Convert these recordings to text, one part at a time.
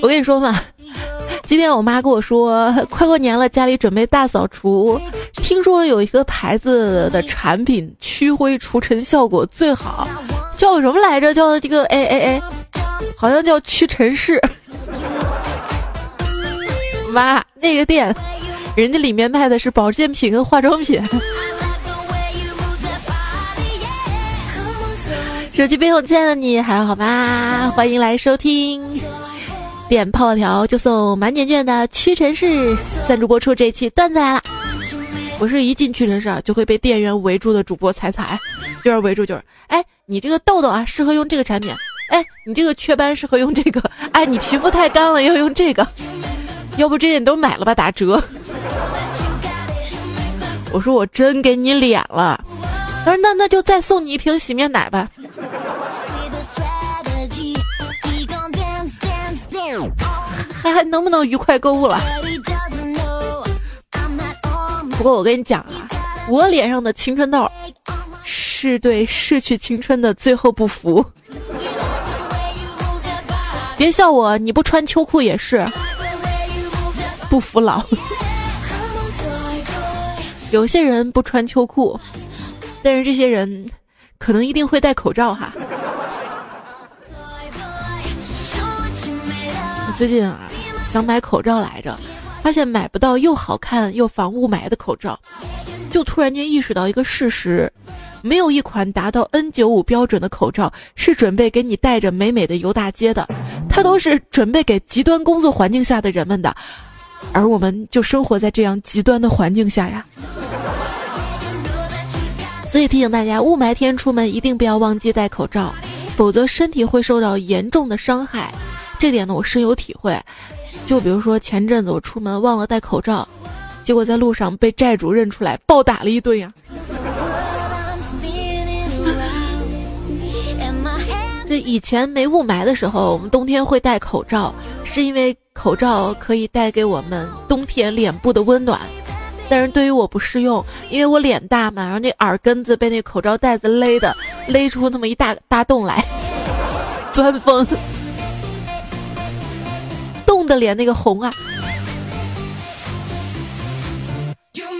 我跟你说嘛，今天我妈跟我说，快过年了，家里准备大扫除。听说有一个牌子的产品驱灰除尘效果最好，叫什么来着？叫这个哎哎哎，好像叫屈臣氏。妈，那个店，人家里面卖的是保健品跟化妆品。手机背后，亲爱的你还好吗？欢迎来收听，点泡泡条就送满减券的屈臣氏赞助播出这一期段子来了。我是一进屈臣氏啊就会被店员围住的主播彩彩，就是围住就是，哎，你这个痘痘啊适合用这个产品，哎，你这个雀斑适合用这个，哎，你皮肤太干了要用这个，要不这些你都买了吧，打折。我说我真给你脸了。他说：“那那就再送你一瓶洗面奶吧。”还能不能愉快购物了？不过我跟你讲啊，我脸上的青春痘是对逝去青春的最后不服。别笑我，你不穿秋裤也是不服老。有些人不穿秋裤。但是这些人，可能一定会戴口罩哈。最近啊，想买口罩来着，发现买不到又好看又防雾霾的口罩，就突然间意识到一个事实：没有一款达到 N95 标准的口罩是准备给你戴着美美的游大街的，它都是准备给极端工作环境下的人们的，而我们就生活在这样极端的环境下呀。所以提醒大家，雾霾天出门一定不要忘记戴口罩，否则身体会受到严重的伤害。这点呢，我深有体会。就比如说前阵子我出门忘了戴口罩，结果在路上被债主认出来暴打了一顿呀。这以前没雾霾的时候，我们冬天会戴口罩，是因为口罩可以带给我们冬天脸部的温暖。但是对于我不适用，因为我脸大嘛，然后那耳根子被那口罩带子勒的，勒出那么一大大洞来，钻风，的脸那个红啊！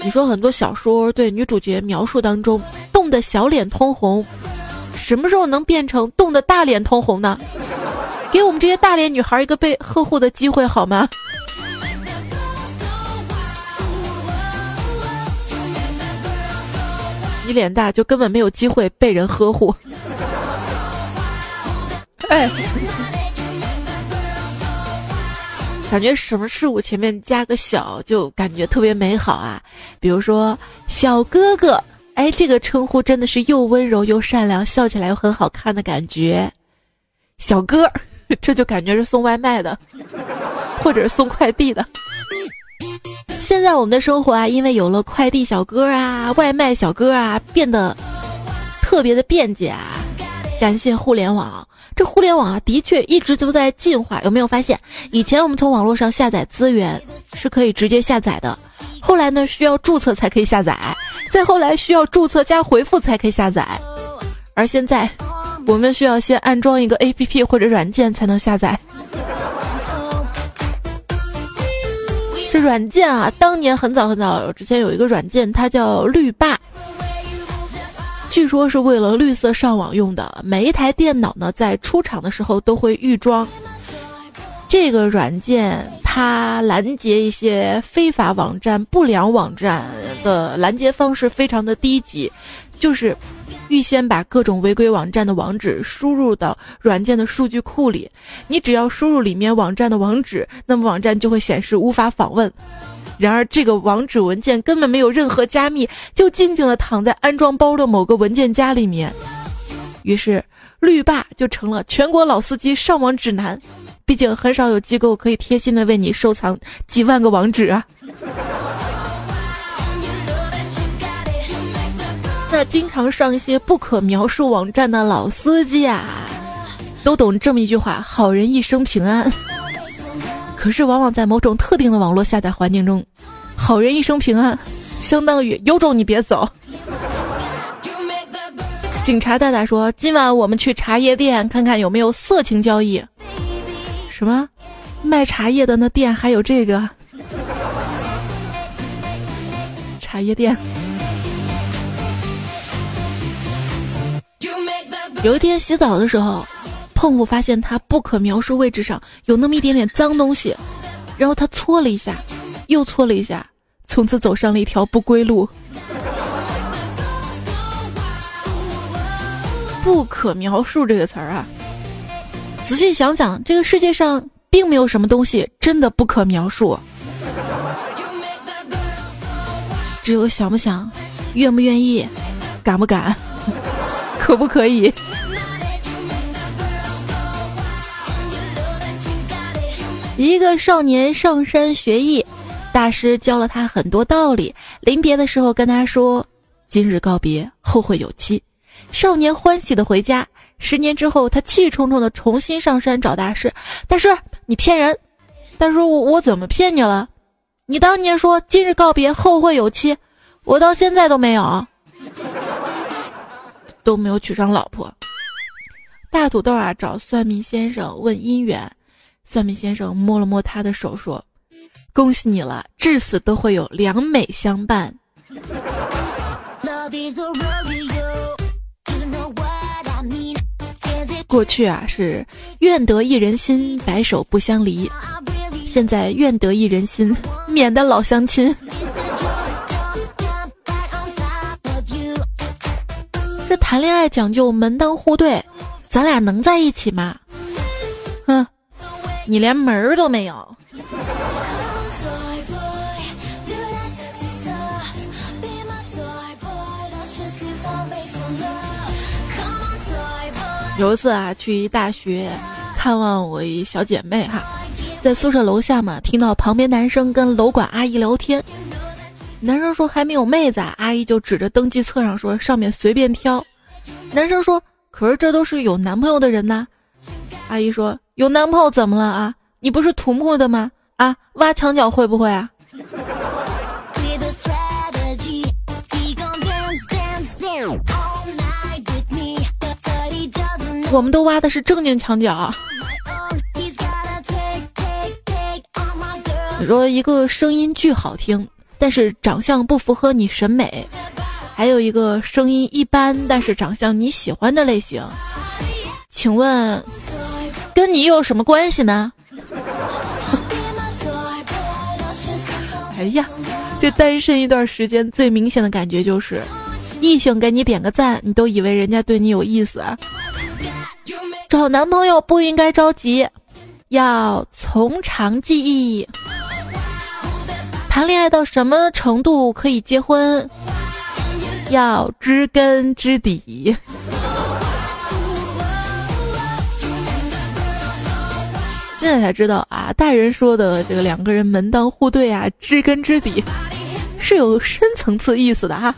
你说很多小说对女主角描述当中冻的小脸通红，什么时候能变成冻的大脸通红呢？给我们这些大脸女孩一个被呵护的机会好吗？你脸大就根本没有机会被人呵护。哎，感觉什么事物前面加个小就感觉特别美好啊！比如说小哥哥，哎，这个称呼真的是又温柔又善良，笑起来又很好看的感觉。小哥，这就感觉是送外卖的，或者是送快递的。现在我们的生活啊，因为有了快递小哥啊、外卖小哥啊，变得特别的便捷啊。感谢互联网，这互联网啊，的确一直都在进化。有没有发现，以前我们从网络上下载资源是可以直接下载的，后来呢需要注册才可以下载，再后来需要注册加回复才可以下载，而现在我们需要先安装一个 APP 或者软件才能下载。这软件啊，当年很早很早之前有一个软件，它叫绿霸，据说是为了绿色上网用的。每一台电脑呢，在出厂的时候都会预装这个软件，它拦截一些非法网站、不良网站的拦截方式非常的低级，就是。预先把各种违规网站的网址输入到软件的数据库里，你只要输入里面网站的网址，那么网站就会显示无法访问。然而这个网址文件根本没有任何加密，就静静的躺在安装包的某个文件夹里面。于是绿霸就成了全国老司机上网指南。毕竟很少有机构可以贴心的为你收藏几万个网址啊。那经常上一些不可描述网站的老司机啊，都懂这么一句话：“好人一生平安。”可是，往往在某种特定的网络下载环境中，“好人一生平安”相当于“有种你别走”。警察大大说：“今晚我们去茶叶店看看有没有色情交易。”什么？卖茶叶的那店还有这个茶叶店。有一天洗澡的时候，碰虎发现他不可描述位置上有那么一点点脏东西，然后他搓了一下，又搓了一下，从此走上了一条不归路。不可描述这个词儿啊，仔细想想，这个世界上并没有什么东西真的不可描述，只有想不想，愿不愿意，敢不敢，可不可以。一个少年上山学艺，大师教了他很多道理。临别的时候跟他说：“今日告别，后会有期。”少年欢喜的回家。十年之后，他气冲冲的重新上山找大师：“大师，你骗人！”大师：“我我怎么骗你了？你当年说今日告别，后会有期，我到现在都没有，都没有娶上老婆。”大土豆啊，找算命先生问姻缘。算命先生摸了摸他的手，说：“恭喜你了，至死都会有良美相伴。”过去啊是愿得一人心，白首不相离；现在愿得一人心，免得老相亲。这谈恋爱讲究门当户对，咱俩能在一起吗？你连门儿都没有。有一次啊，去一大学看望我一小姐妹哈，在宿舍楼下嘛，听到旁边男生跟楼管阿姨聊天。男生说还没有妹子，阿姨就指着登记册上说上面随便挑。男生说可是这都是有男朋友的人呐。阿姨说。有男朋友怎么了啊？你不是土木的吗？啊，挖墙脚会不会啊？我们都挖的是正经墙角。你说一个声音巨好听，但是长相不符合你审美；还有一个声音一般，但是长相你喜欢的类型，请问？跟你有什么关系呢？哎呀，这单身一段时间最明显的感觉就是，异性给你点个赞，你都以为人家对你有意思。找男朋友不应该着急，要从长计议。谈恋爱到什么程度可以结婚？要知根知底。现在才知道啊，大人说的这个两个人门当户对啊，知根知底，是有深层次意思的哈。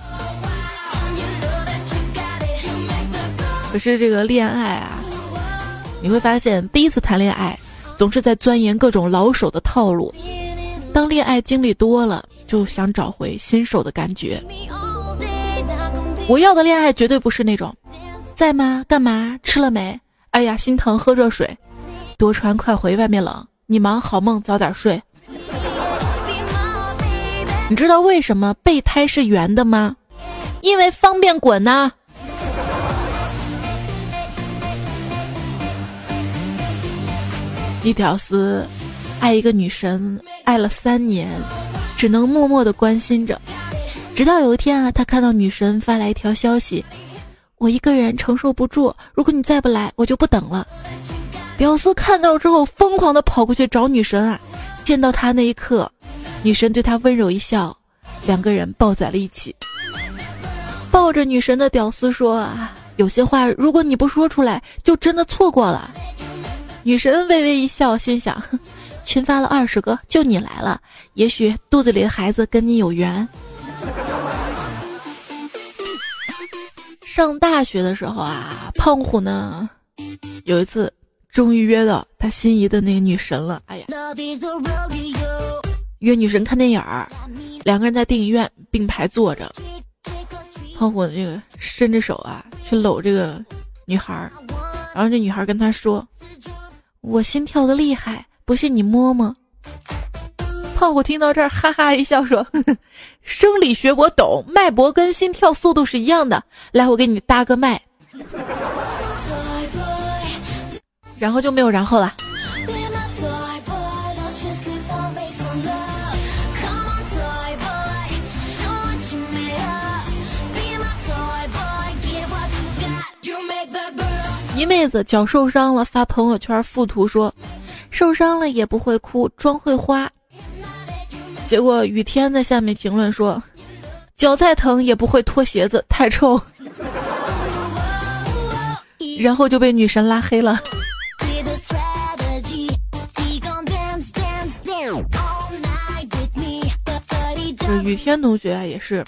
可是这个恋爱啊，你会发现第一次谈恋爱总是在钻研各种老手的套路，当恋爱经历多了，就想找回新手的感觉。我要的恋爱绝对不是那种，在吗？干嘛？吃了没？哎呀，心疼，喝热水。多穿快回，外面冷。你忙，好梦，早点睡。你知道为什么备胎是圆的吗？因为方便滚呐。一屌丝爱一个女神，爱了三年，只能默默的关心着。直到有一天啊，他看到女神发来一条消息：“我一个人承受不住，如果你再不来，我就不等了。”屌丝看到之后，疯狂的跑过去找女神啊！见到他那一刻，女神对他温柔一笑，两个人抱在了一起。抱着女神的屌丝说：“啊，有些话如果你不说出来，就真的错过了。”女神微微一笑，心想：群发了二十个，就你来了，也许肚子里的孩子跟你有缘。上大学的时候啊，胖虎呢，有一次。终于约到他心仪的那个女神了，哎呀，约女神看电影儿，两个人在电影院并排坐着，胖虎这个伸着手啊去搂这个女孩儿，然后这女孩跟他说：“我心跳的厉害，不信你摸摸。胖虎听到这儿，哈哈一笑说：“ 生理学我懂，脉搏跟心跳速度是一样的。来，我给你搭个脉。”然后就没有然后了。一妹子脚受伤了，发朋友圈附图说：“受伤了也不会哭，妆会花。”结果雨天在下面评论说：“脚再疼也不会脱鞋子，太臭。”然后就被女神拉黑了。雨天同学也是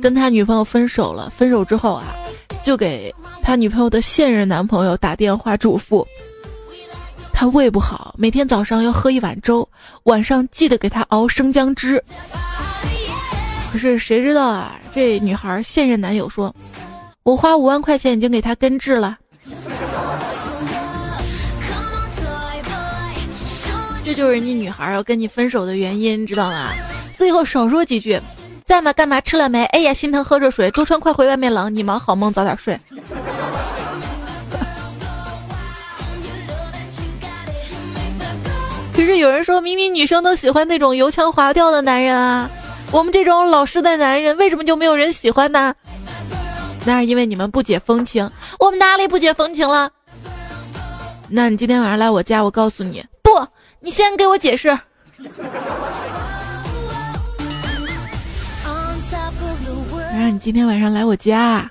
跟他女朋友分手了，分手之后啊，就给他女朋友的现任男朋友打电话嘱咐，他胃不好，每天早上要喝一碗粥，晚上记得给他熬生姜汁。可是谁知道啊，这女孩现任男友说，我花五万块钱已经给他根治了。这就是你女孩要跟你分手的原因，知道吗？最后少说几句，在吗？干嘛？吃了没？哎呀，心疼，喝热水。周川，快回外面冷。你忙，好梦，早点睡。可是有人说，明明女生都喜欢那种油腔滑调的男人啊，我们这种老实的男人，为什么就没有人喜欢呢？那是因为你们不解风情。我们哪里不解风情了？那你今天晚上来我家，我告诉你，不，你先给我解释。让你今天晚上来我家。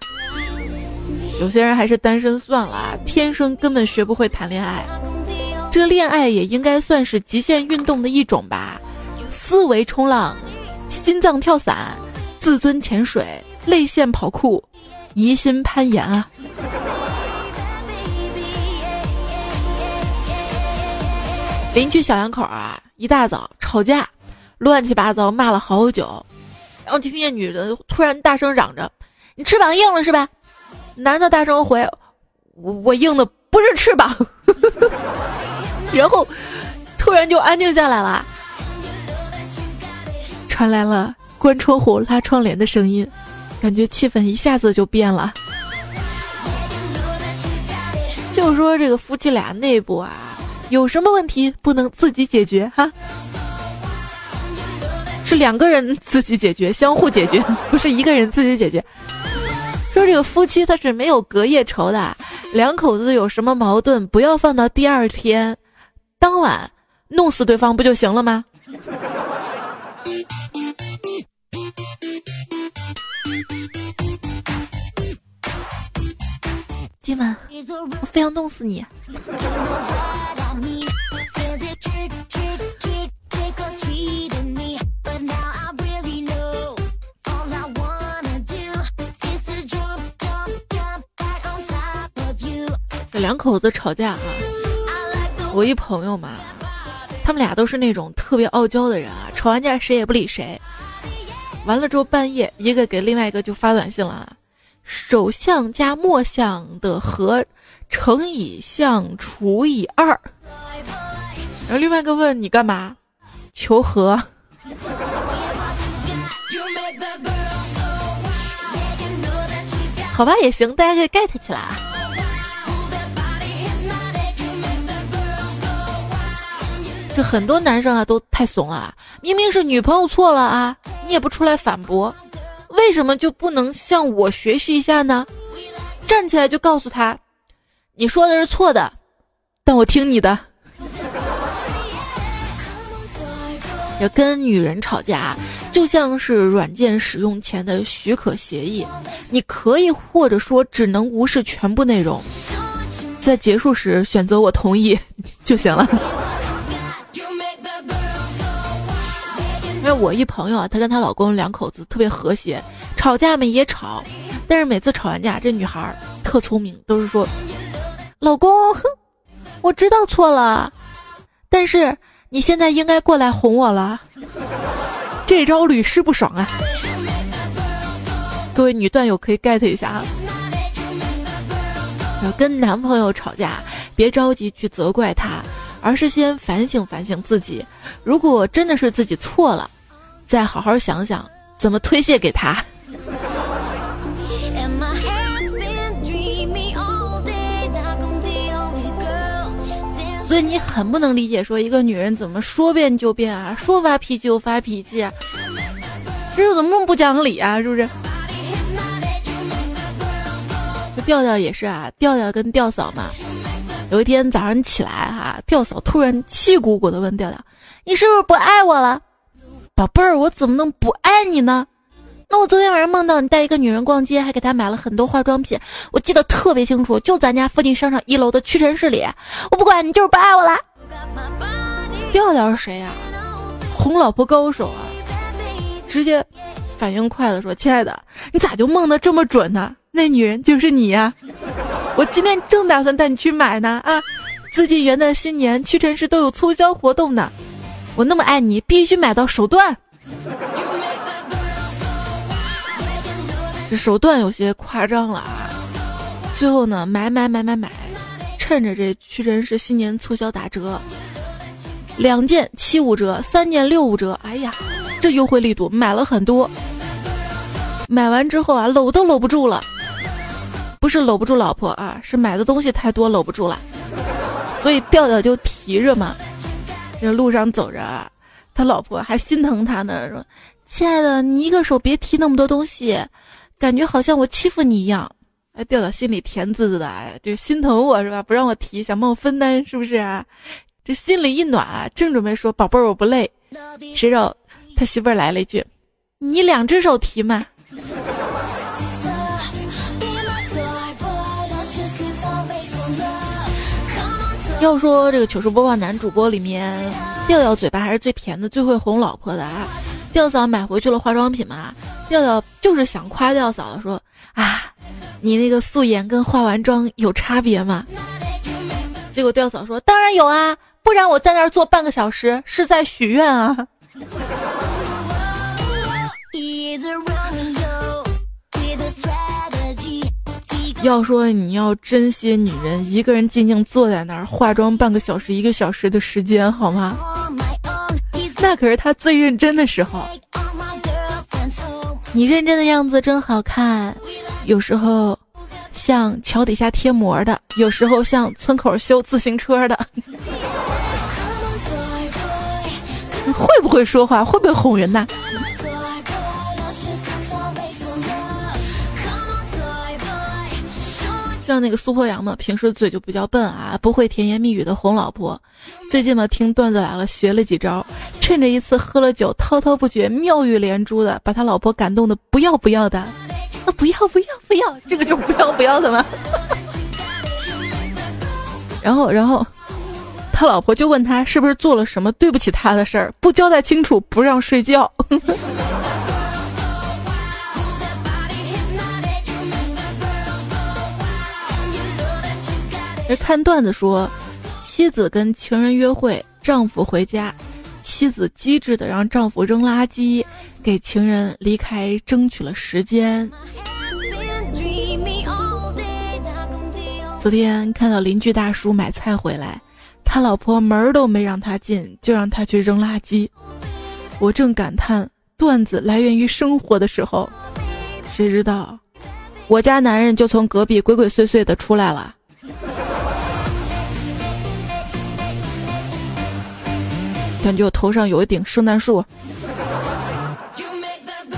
有些人还是单身算了，天生根本学不会谈恋爱。这恋爱也应该算是极限运动的一种吧？思维冲浪，心脏跳伞，自尊潜水，泪腺跑酷，疑心攀岩啊！邻居小两口啊，一大早吵架，乱七八糟骂了好久。然后就听见女的突然大声嚷着：“你翅膀硬了是吧？”男的大声回：“我我硬的不是翅膀。”然后突然就安静下来了，传来了关窗户拉窗帘的声音，感觉气氛一下子就变了。就说这个夫妻俩内部啊，有什么问题不能自己解决哈？是两个人自己解决，相互解决，不是一个人自己解决。说这个夫妻他是没有隔夜仇的，两口子有什么矛盾，不要放到第二天，当晚弄死对方不就行了吗？今晚我非要弄死你。两口子吵架啊！我一朋友嘛，他们俩都是那种特别傲娇的人啊，吵完架谁也不理谁。完了之后半夜，一个给另外一个就发短信了啊：首相加末相的和乘以项除以二。然后另外一个问你干嘛？求和。好吧，也行，大家可以 get 起来啊。这很多男生啊都太怂了，明明是女朋友错了啊，你也不出来反驳，为什么就不能向我学习一下呢？站起来就告诉他，你说的是错的，但我听你的。要跟女人吵架，就像是软件使用前的许可协议，你可以或者说只能无视全部内容，在结束时选择我同意就行了。因为我一朋友啊，她跟她老公两口子特别和谐，吵架嘛也吵，但是每次吵完架，这女孩特聪明，都是说：“老公，我知道错了，但是你现在应该过来哄我了。”这招屡试不爽啊！各位女段友可以 get 一下啊。跟男朋友吵架，别着急去责怪他，而是先反省反省自己。如果真的是自己错了，再好好想想怎么推卸给他。所以你很不能理解，说一个女人怎么说变就变啊，说发脾气就发脾气啊，这怎么那么不讲理啊？是不是？调调也是啊，调调跟调嫂嘛，有一天早上起来哈，吊嫂突然气鼓鼓的问调调：“你是不是不爱我了，宝贝儿？我怎么能不爱你呢？”那我昨天晚上梦到你带一个女人逛街，还给她买了很多化妆品，我记得特别清楚，就咱家附近商场一楼的屈臣氏里。我不管你就是不爱我啦。调调是谁呀？哄老婆高手啊！直接反应快的说：“亲爱的，你咋就梦得这么准呢？那女人就是你呀！我今天正打算带你去买呢啊！最近元旦新年屈臣氏都有促销活动呢，我那么爱你，必须买到手段。”这手段有些夸张了啊！最后呢，买买买买买，趁着这屈臣氏新年促销打折，两件七五折，三件六五折。哎呀，这优惠力度买了很多。买完之后啊，搂都搂不住了，不是搂不住老婆啊，是买的东西太多搂不住了。所以调调就提着嘛，这路上走着，他老婆还心疼他呢，说：“亲爱的，你一个手别提那么多东西。”感觉好像我欺负你一样，哎，调到心里甜滋滋的，哎，这心疼我是吧？不让我提，想帮我分担是不是啊？这心里一暖，正准备说宝贝儿我不累，谁知道他媳妇儿来了一句：“你两只手提嘛。”要说这个糗事播报男主播里面，调调嘴巴还是最甜的，最会哄老婆的啊。调嫂买回去了化妆品嘛？调调就是想夸调嫂说啊，你那个素颜跟化完妆有差别吗？结果调嫂说当然有啊，不然我在那儿坐半个小时是在许愿啊。要说你要珍惜女人一个人静静坐在那儿化妆半个小时一个小时的时间好吗？那可是他最认真的时候。你认真的样子真好看，有时候像桥底下贴膜的，有时候像村口修自行车的。会不会说话？会不会哄人呐？像那个苏破阳嘛，平时嘴就比较笨啊，不会甜言蜜语的哄老婆。最近嘛，听段子来了，学了几招，趁着一次喝了酒，滔滔不绝，妙语连珠的，把他老婆感动的不要不要的。啊，不要不要不要，这个就不要不要的吗？然后，然后他老婆就问他是不是做了什么对不起他的事儿，不交代清楚不让睡觉。看段子说，妻子跟情人约会，丈夫回家，妻子机智的让丈夫扔垃圾，给情人离开争取了时间。昨天看到邻居大叔买菜回来，他老婆门儿都没让他进，就让他去扔垃圾。我正感叹段子来源于生活的时候，谁知道我家男人就从隔壁鬼鬼祟祟的出来了。感觉我头上有一顶圣诞树，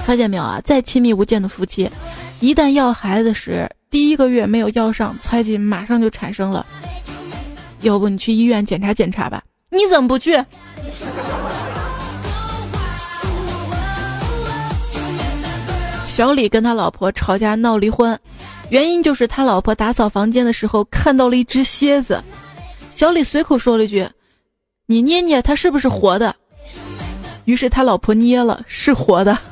发现没有啊？再亲密无间的夫妻，一旦要孩子时，第一个月没有要上，猜忌马上就产生了。要不你去医院检查检查吧？你怎么不去？小李跟他老婆吵架闹离婚，原因就是他老婆打扫房间的时候看到了一只蝎子，小李随口说了一句。你捏捏它是不是活的？于是他老婆捏了，是活的。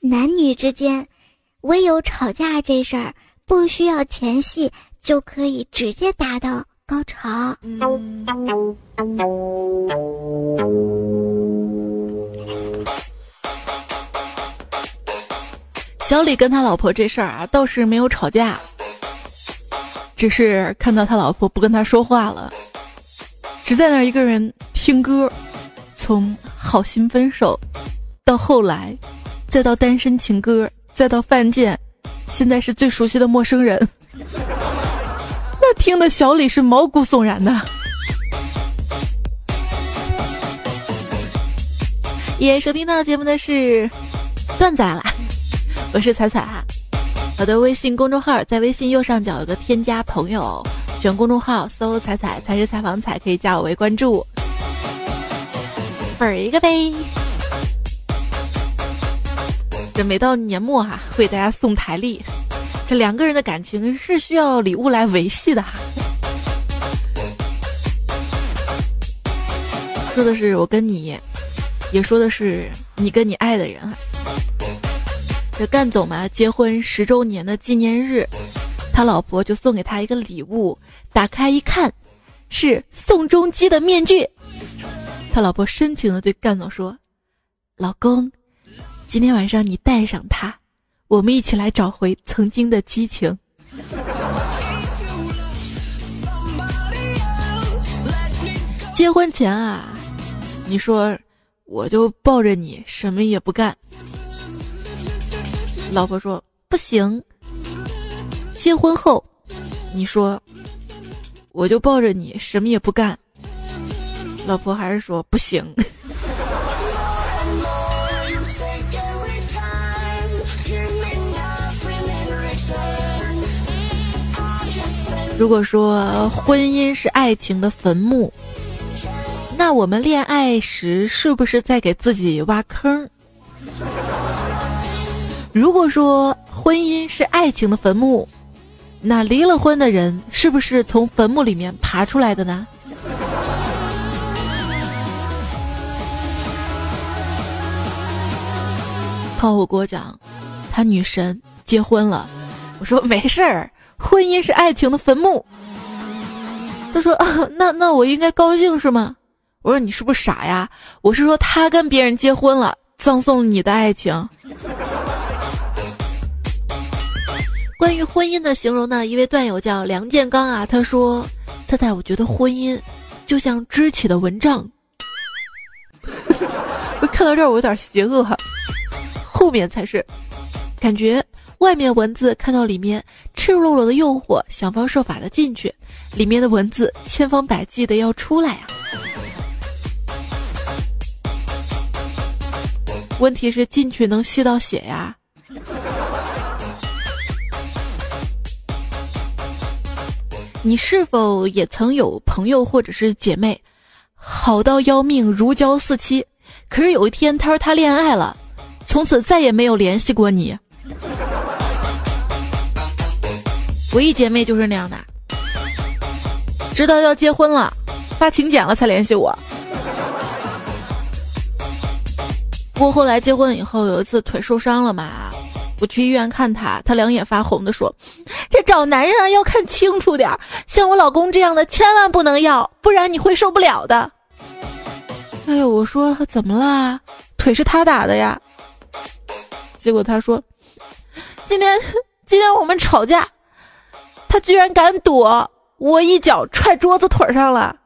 男女之间，唯有吵架这事儿不需要前戏，就可以直接达到高潮。小李跟他老婆这事儿啊，倒是没有吵架。只是看到他老婆不跟他说话了，只在那儿一个人听歌，从好心分手，到后来，再到单身情歌，再到犯贱，现在是最熟悉的陌生人。那听的小李是毛骨悚然的。也收听到节目的是段子来了，我是彩彩哈。我的微信公众号在微信右上角有个添加朋友，选公众号搜“彩彩才是采访彩”，可以加我为关注。粉儿一个呗。这每到年末哈，会给大家送台历。这两个人的感情是需要礼物来维系的哈。说的是我跟你，也说的是你跟你爱的人哈。这干总嘛，结婚十周年的纪念日，他老婆就送给他一个礼物，打开一看，是宋仲基的面具。他老婆深情的对干总说：“老公，今天晚上你戴上它。”我们一起来找回曾经的激情。结婚前啊，你说我就抱着你什么也不干。老婆说不行。结婚后，你说我就抱着你什么也不干。老婆还是说不行。如果说婚姻是爱情的坟墓，那我们恋爱时是不是在给自己挖坑？如果说婚姻是爱情的坟墓，那离了婚的人是不是从坟墓里面爬出来的呢？炮火给我讲，他女神结婚了，我说没事儿。婚姻是爱情的坟墓。他说：“，那那我应该高兴是吗？”我说：“你是不是傻呀？”我是说他跟别人结婚了，葬送你的爱情。关于婚姻的形容呢，一位段友叫梁建刚啊，他说：“猜猜，我觉得婚姻就像支起的蚊帐。”看到这儿我有点邪恶哈，后面才是感觉。外面蚊子看到里面赤裸裸的诱惑，想方设法的进去；里面的蚊子千方百计的要出来呀。问题是进去能吸到血呀？你是否也曾有朋友或者是姐妹，好到要命，如胶似漆？可是有一天他说他恋爱了，从此再也没有联系过你。我一姐妹就是那样的，直到要结婚了，发请柬了才联系我。不过后来结婚以后，有一次腿受伤了嘛，我去医院看他，他两眼发红的说：“这找男人啊要看清楚点儿，像我老公这样的千万不能要，不然你会受不了的。”哎呦，我说怎么啦？腿是他打的呀。结果他说：“今天今天我们吵架。”他居然敢躲，我一脚踹桌子腿上了，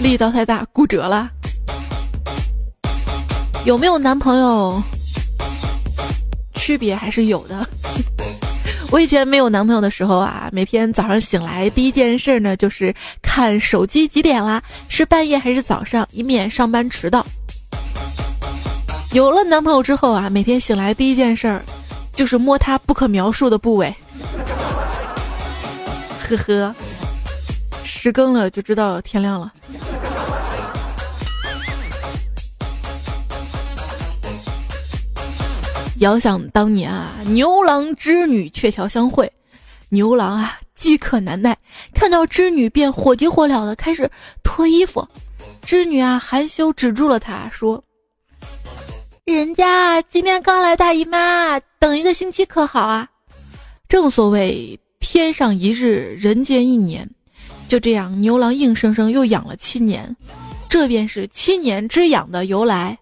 力道太大，骨折了。有没有男朋友？区别还是有的。我以前没有男朋友的时候啊，每天早上醒来第一件事呢，就是看手机几点啦，是半夜还是早上，以免上班迟到。有了男朋友之后啊，每天醒来第一件事儿，就是摸他不可描述的部位。呵呵，十更了就知道天亮了。遥想当年啊，牛郎织女鹊桥相会，牛郎啊饥渴难耐，看到织女便火急火燎的开始脱衣服，织女啊含羞止住了他，说。人家今天刚来大姨妈，等一个星期可好啊？正所谓天上一日，人间一年。就这样，牛郎硬生生又养了七年，这便是七年之痒的由来。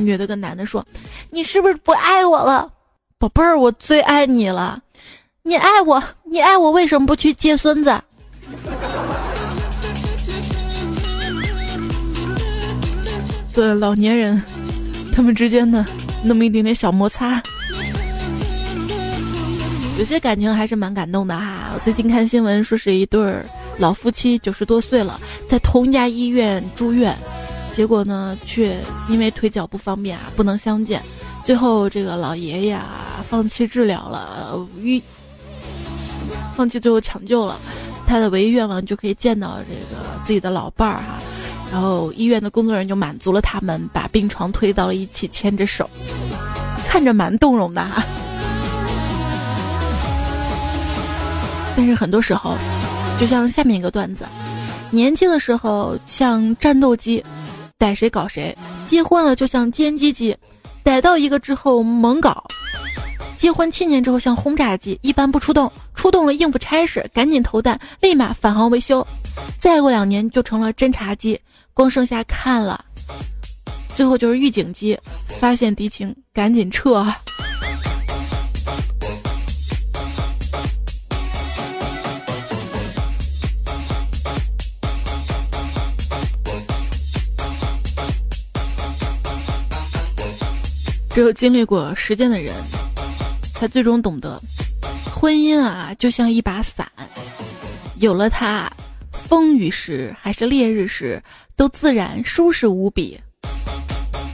女的跟男的说：“你是不是不爱我了，宝贝儿？我最爱你了。你爱我，你爱我，为什么不去接孙子？”对老年人，他们之间的那么一点点小摩擦，有些感情还是蛮感动的哈。我最近看新闻说是一对儿老夫妻，九十多岁了，在同一家医院住院，结果呢却因为腿脚不方便啊，不能相见。最后这个老爷爷啊放弃治疗了，医放弃最后抢救了，他的唯一愿望就可以见到这个自己的老伴儿哈。然后医院的工作人员就满足了他们，把病床推到了一起，牵着手，看着蛮动容的哈。但是很多时候，就像下面一个段子：年轻的时候像战斗机，逮谁搞谁；结婚了就像歼击机，逮到一个之后猛搞；结婚七年之后像轰炸机，一般不出动，出动了应付差事，赶紧投弹，立马返航维修；再过两年就成了侦察机。光剩下看了，最后就是预警机，发现敌情赶紧撤。只有经历过时间的人，才最终懂得，婚姻啊，就像一把伞，有了它。风雨时还是烈日时，都自然舒适无比。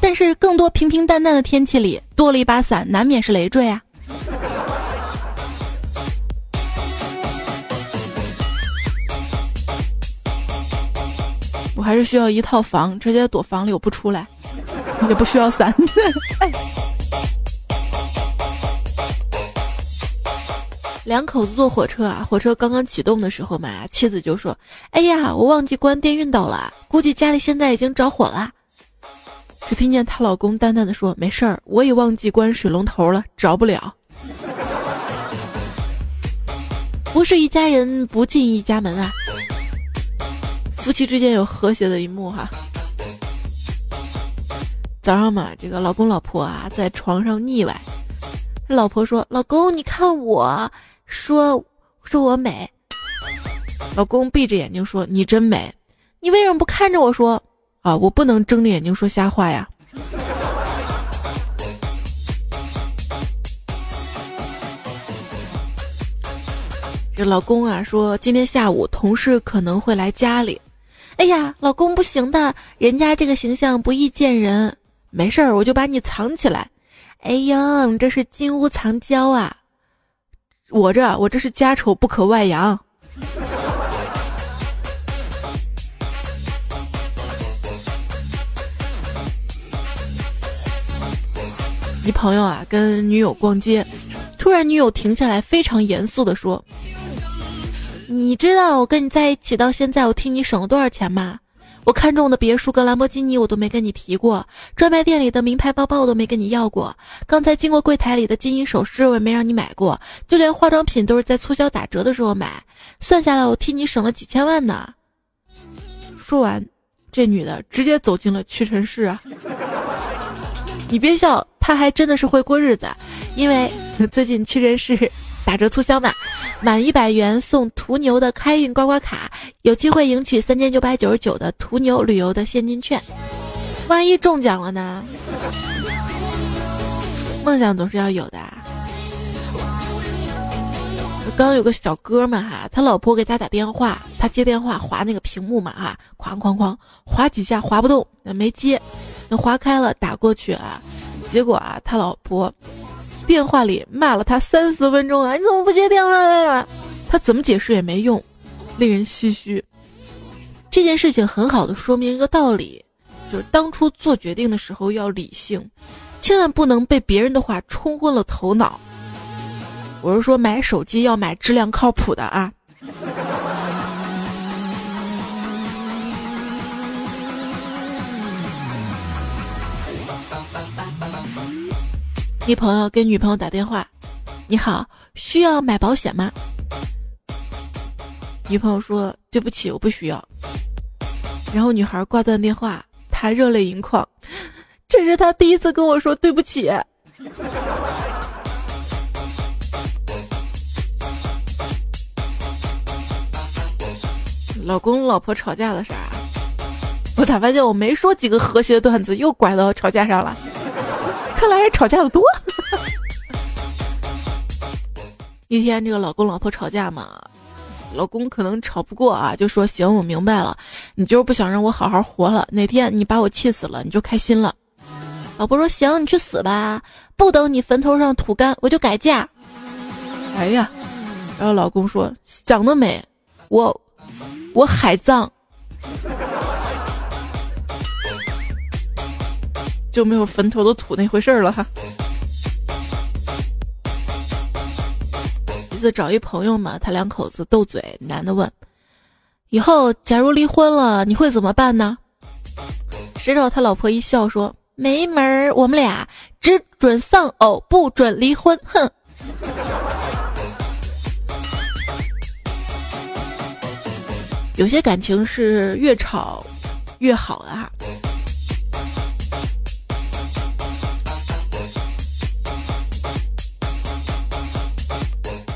但是更多平平淡淡的天气里，多了一把伞，难免是累赘啊。我还是需要一套房，直接躲房里，我不出来，也不需要伞。两口子坐火车啊，火车刚刚启动的时候嘛，妻子就说：“哎呀，我忘记关电熨斗了，估计家里现在已经着火了。”只听见她老公淡淡的说：“没事儿，我也忘记关水龙头了，着不了。”不是一家人不进一家门啊，夫妻之间有和谐的一幕哈。早上嘛，这个老公老婆啊在床上腻歪，老婆说：“老公，你看我。”说说我美，老公闭着眼睛说你真美，你为什么不看着我说啊？我不能睁着眼睛说瞎话呀。这老公啊说今天下午同事可能会来家里，哎呀，老公不行的，人家这个形象不易见人，没事儿我就把你藏起来。哎呦，你这是金屋藏娇啊。我这我这是家丑不可外扬。一朋友啊，跟女友逛街，突然女友停下来，非常严肃的说：“你知道我跟你在一起到现在，我替你省了多少钱吗？”我看中的别墅跟兰博基尼我都没跟你提过，专卖店里的名牌包包我都没跟你要过，刚才经过柜台里的金银首饰我也没让你买过，就连化妆品都是在促销打折的时候买，算下来我替你省了几千万呢。说完，这女的直接走进了屈臣氏啊！你别笑，她还真的是会过日子，因为最近屈臣氏打折促销呢。满一百元送途牛的开运刮刮卡，有机会赢取三千九百九十九的途牛旅游的现金券。万一中奖了呢？梦想总是要有的。刚有个小哥们哈，他老婆给他打电话，他接电话划那个屏幕嘛哈，哐哐哐划几下划不动，没接，那划开了打过去啊，结果啊他老婆。电话里骂了他三四分钟啊！你怎么不接电话？他怎么解释也没用，令人唏嘘。这件事情很好的说明一个道理，就是当初做决定的时候要理性，千万不能被别人的话冲昏了头脑。我是说买手机要买质量靠谱的啊。一朋友给女朋友打电话：“你好，需要买保险吗？”女朋友说：“对不起，我不需要。”然后女孩挂断电话，她热泪盈眶：“这是他第一次跟我说对不起。老公老婆吵架的事，我咋发现我没说几个和谐的段子，又拐到吵架上了？看来吵架的多。一天，这个老公老婆吵架嘛，老公可能吵不过啊，就说：“行，我明白了，你就是不想让我好好活了。哪天你把我气死了，你就开心了。”老婆说：“行，你去死吧，不等你坟头上土干，我就改嫁。”哎呀，然后老公说：“想得美，我。”我海葬，就没有坟头的土那回事了哈。一次找一朋友嘛，他两口子斗嘴，男的问：“以后假如离婚了，你会怎么办呢？”谁知道他老婆一笑说：“没门儿，我们俩只准丧偶，不准离婚。”哼。有些感情是越吵越好的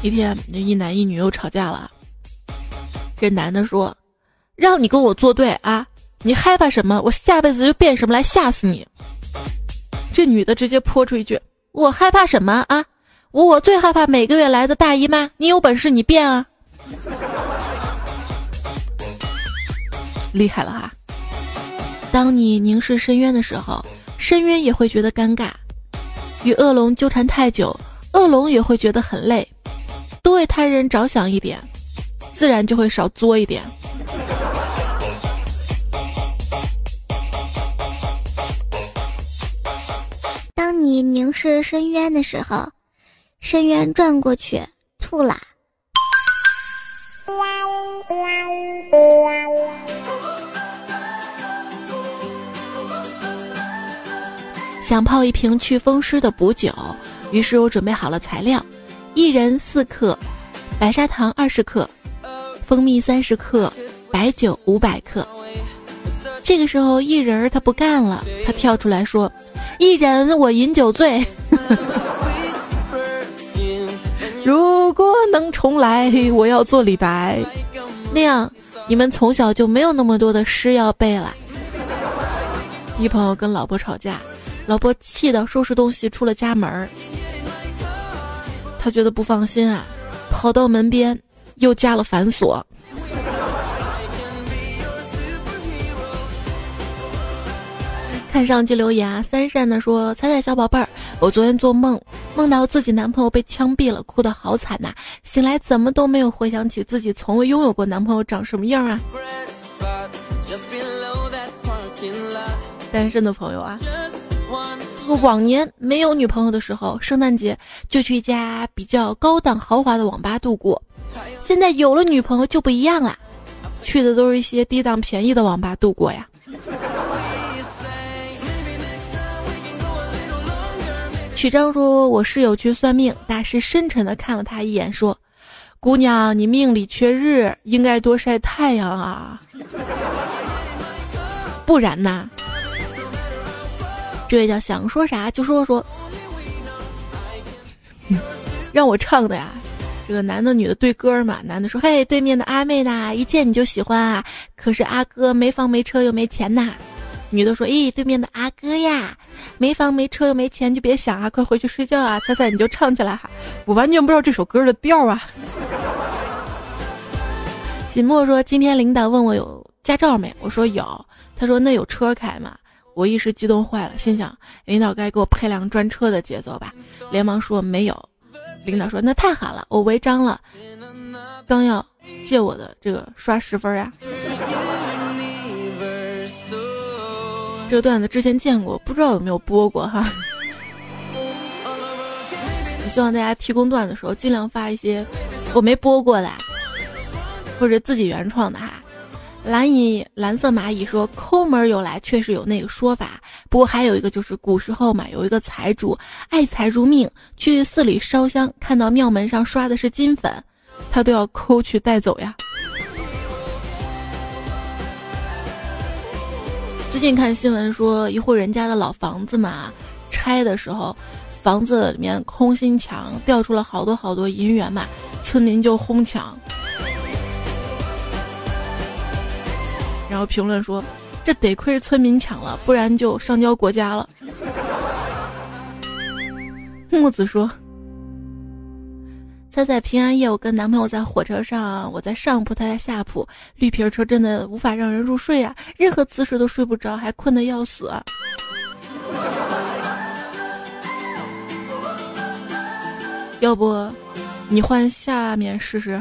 一天，这一男一女又吵架了。这男的说：“让你跟我作对啊，你害怕什么？我下辈子就变什么来吓死你。”这女的直接泼出一句：“我害怕什么啊？我最害怕每个月来的大姨妈，你有本事你变啊！”厉害了哈！当你凝视深渊的时候，深渊也会觉得尴尬；与恶龙纠缠太久，恶龙也会觉得很累。多为他人着想一点，自然就会少作一点。当你凝视深渊的时候，深渊转过去吐啦。想泡一瓶祛风湿的补酒，于是我准备好了材料：一人四克，白砂糖二十克，蜂蜜三十克，白酒五百克。这个时候，一人他不干了，他跳出来说：“一人我饮酒醉。如果能重来，我要做李白，那样你们从小就没有那么多的诗要背了。”一朋友跟老婆吵架。老婆气得收拾东西出了家门儿，他觉得不放心啊，跑到门边又加了反锁。看上期留言啊，三善的说：“彩彩小宝贝儿，我昨天做梦，梦到自己男朋友被枪毙了，哭得好惨呐！醒来怎么都没有回想起自己从未拥有过男朋友长什么样啊！”单身的朋友啊。往年没有女朋友的时候，圣诞节就去一家比较高档豪华的网吧度过。现在有了女朋友就不一样了，去的都是一些低档便宜的网吧度过呀。曲章说：“我室友去算命，大师深沉的看了他一眼，说：‘姑娘，你命里缺日，应该多晒太阳啊，不然呢？’”这位叫想说啥就说说，让我唱的呀。这个男的女的对歌嘛，男的说：“嘿，对面的阿妹呐，一见你就喜欢啊。可是阿哥没房没车又没钱呐。”女的说：“咦，对面的阿哥呀，没房没车又没钱就别想啊，快回去睡觉啊。”猜猜你就唱起来哈，我完全不知道这首歌的调啊。锦墨说：“今天领导问我有驾照没？我说有。他说那有车开吗？”我一时激动坏了，心想领导该给我配辆专车的节奏吧，连忙说没有。领导说那太好了，我违章了，刚要借我的这个刷十分呀。这个段子之前见过，不知道有没有播过哈。我希望大家提供段子的时候尽量发一些我没播过的，或者自己原创的哈。蓝蚁蓝色蚂蚁说：“抠门有来，确实有那个说法。不过还有一个，就是古时候嘛，有一个财主爱财如命，去寺里烧香，看到庙门上刷的是金粉，他都要抠去带走呀。”最近看新闻说，一户人家的老房子嘛，拆的时候，房子里面空心墙掉出了好多好多银元嘛，村民就哄抢。然后评论说，这得亏是村民抢了，不然就上交国家了。木子说。猜猜平安夜，我跟男朋友在火车上，我在上铺，他在下铺。绿皮车真的无法让人入睡啊，任何姿势都睡不着，还困得要死。要不，你换下面试试。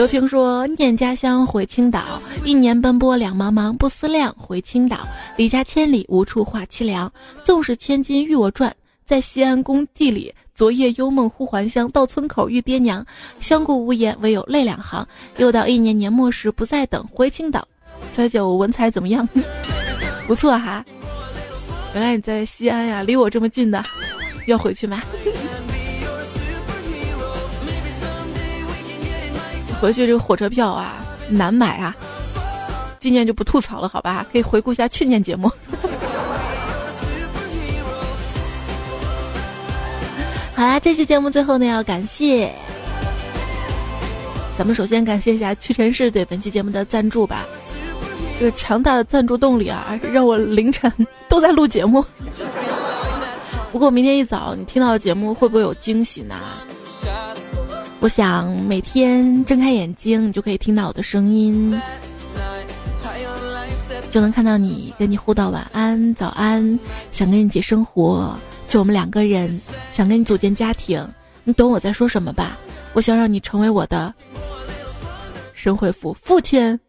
刘平说：“念家乡回青岛，一年奔波两茫茫，不思量回青岛。离家千里，无处话凄凉。纵使千金与我赚，在西安工地里，昨夜幽梦忽还乡。到村口遇爹娘，相顾无言，唯有泪两行。又到一年年末时，不再等回青岛。猜猜我文采怎么样？不错哈。原来你在西安呀，离我这么近的，要回去吗？”回去这个火车票啊难买啊，今年就不吐槽了，好吧？可以回顾一下去年节目。好啦，这期节目最后呢要感谢，咱们首先感谢一下屈臣氏对本期节目的赞助吧。这个强大的赞助动力啊，让我凌晨都在录节目。不过明天一早你听到的节目会不会有惊喜呢？我想每天睁开眼睛，你就可以听到我的声音，就能看到你，跟你互道晚安、早安，想跟你一起生活，就我们两个人，想跟你组建家庭，你懂我在说什么吧？我想让你成为我的生回复父亲。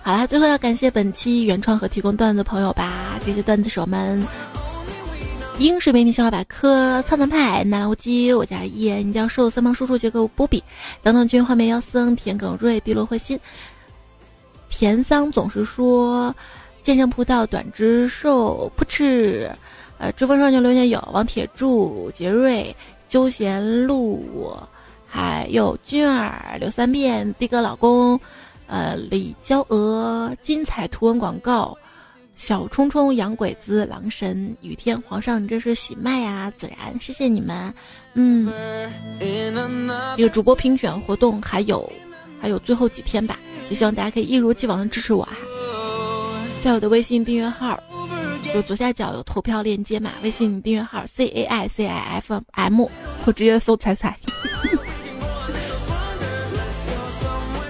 好啦，最后要感谢本期原创和提供段子朋友吧，这些段子手们。英式美女笑话百科、苍南派、南无鸡、我家叶、你叫瘦三毛叔叔、杰克波比、等等君、画面妖僧、田耿瑞、地罗慧心、田桑总是说健身葡萄短肢瘦不吃，呃，知风少年刘年友、王铁柱、杰瑞、休闲路，还有君儿、刘三变、的哥老公，呃，李娇娥、精彩图文广告。小冲冲、洋鬼子、狼神、雨天、皇上，你这是喜麦呀？自然，谢谢你们。嗯，这个主播评选活动还有还有最后几天吧，也希望大家可以一如既往的支持我哈。在我的微信订阅号，就左下角有投票链接嘛，微信订阅号 c a i c i f m，或直接搜彩彩。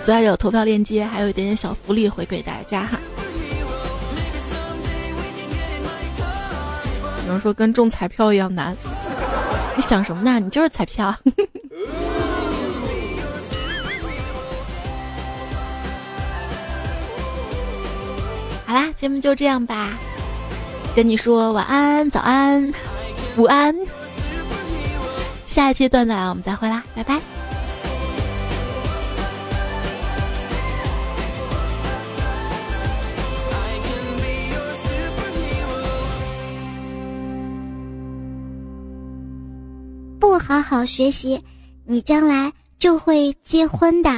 左下角投票链接，还有一点点小福利回馈大家哈。只能说跟中彩票一样难，你想什么呢？你就是彩票。好啦，节目就这样吧，跟你说晚安、早安、午安，下一期段子来我们再会啦，拜拜。好好学习你将来就会结婚的。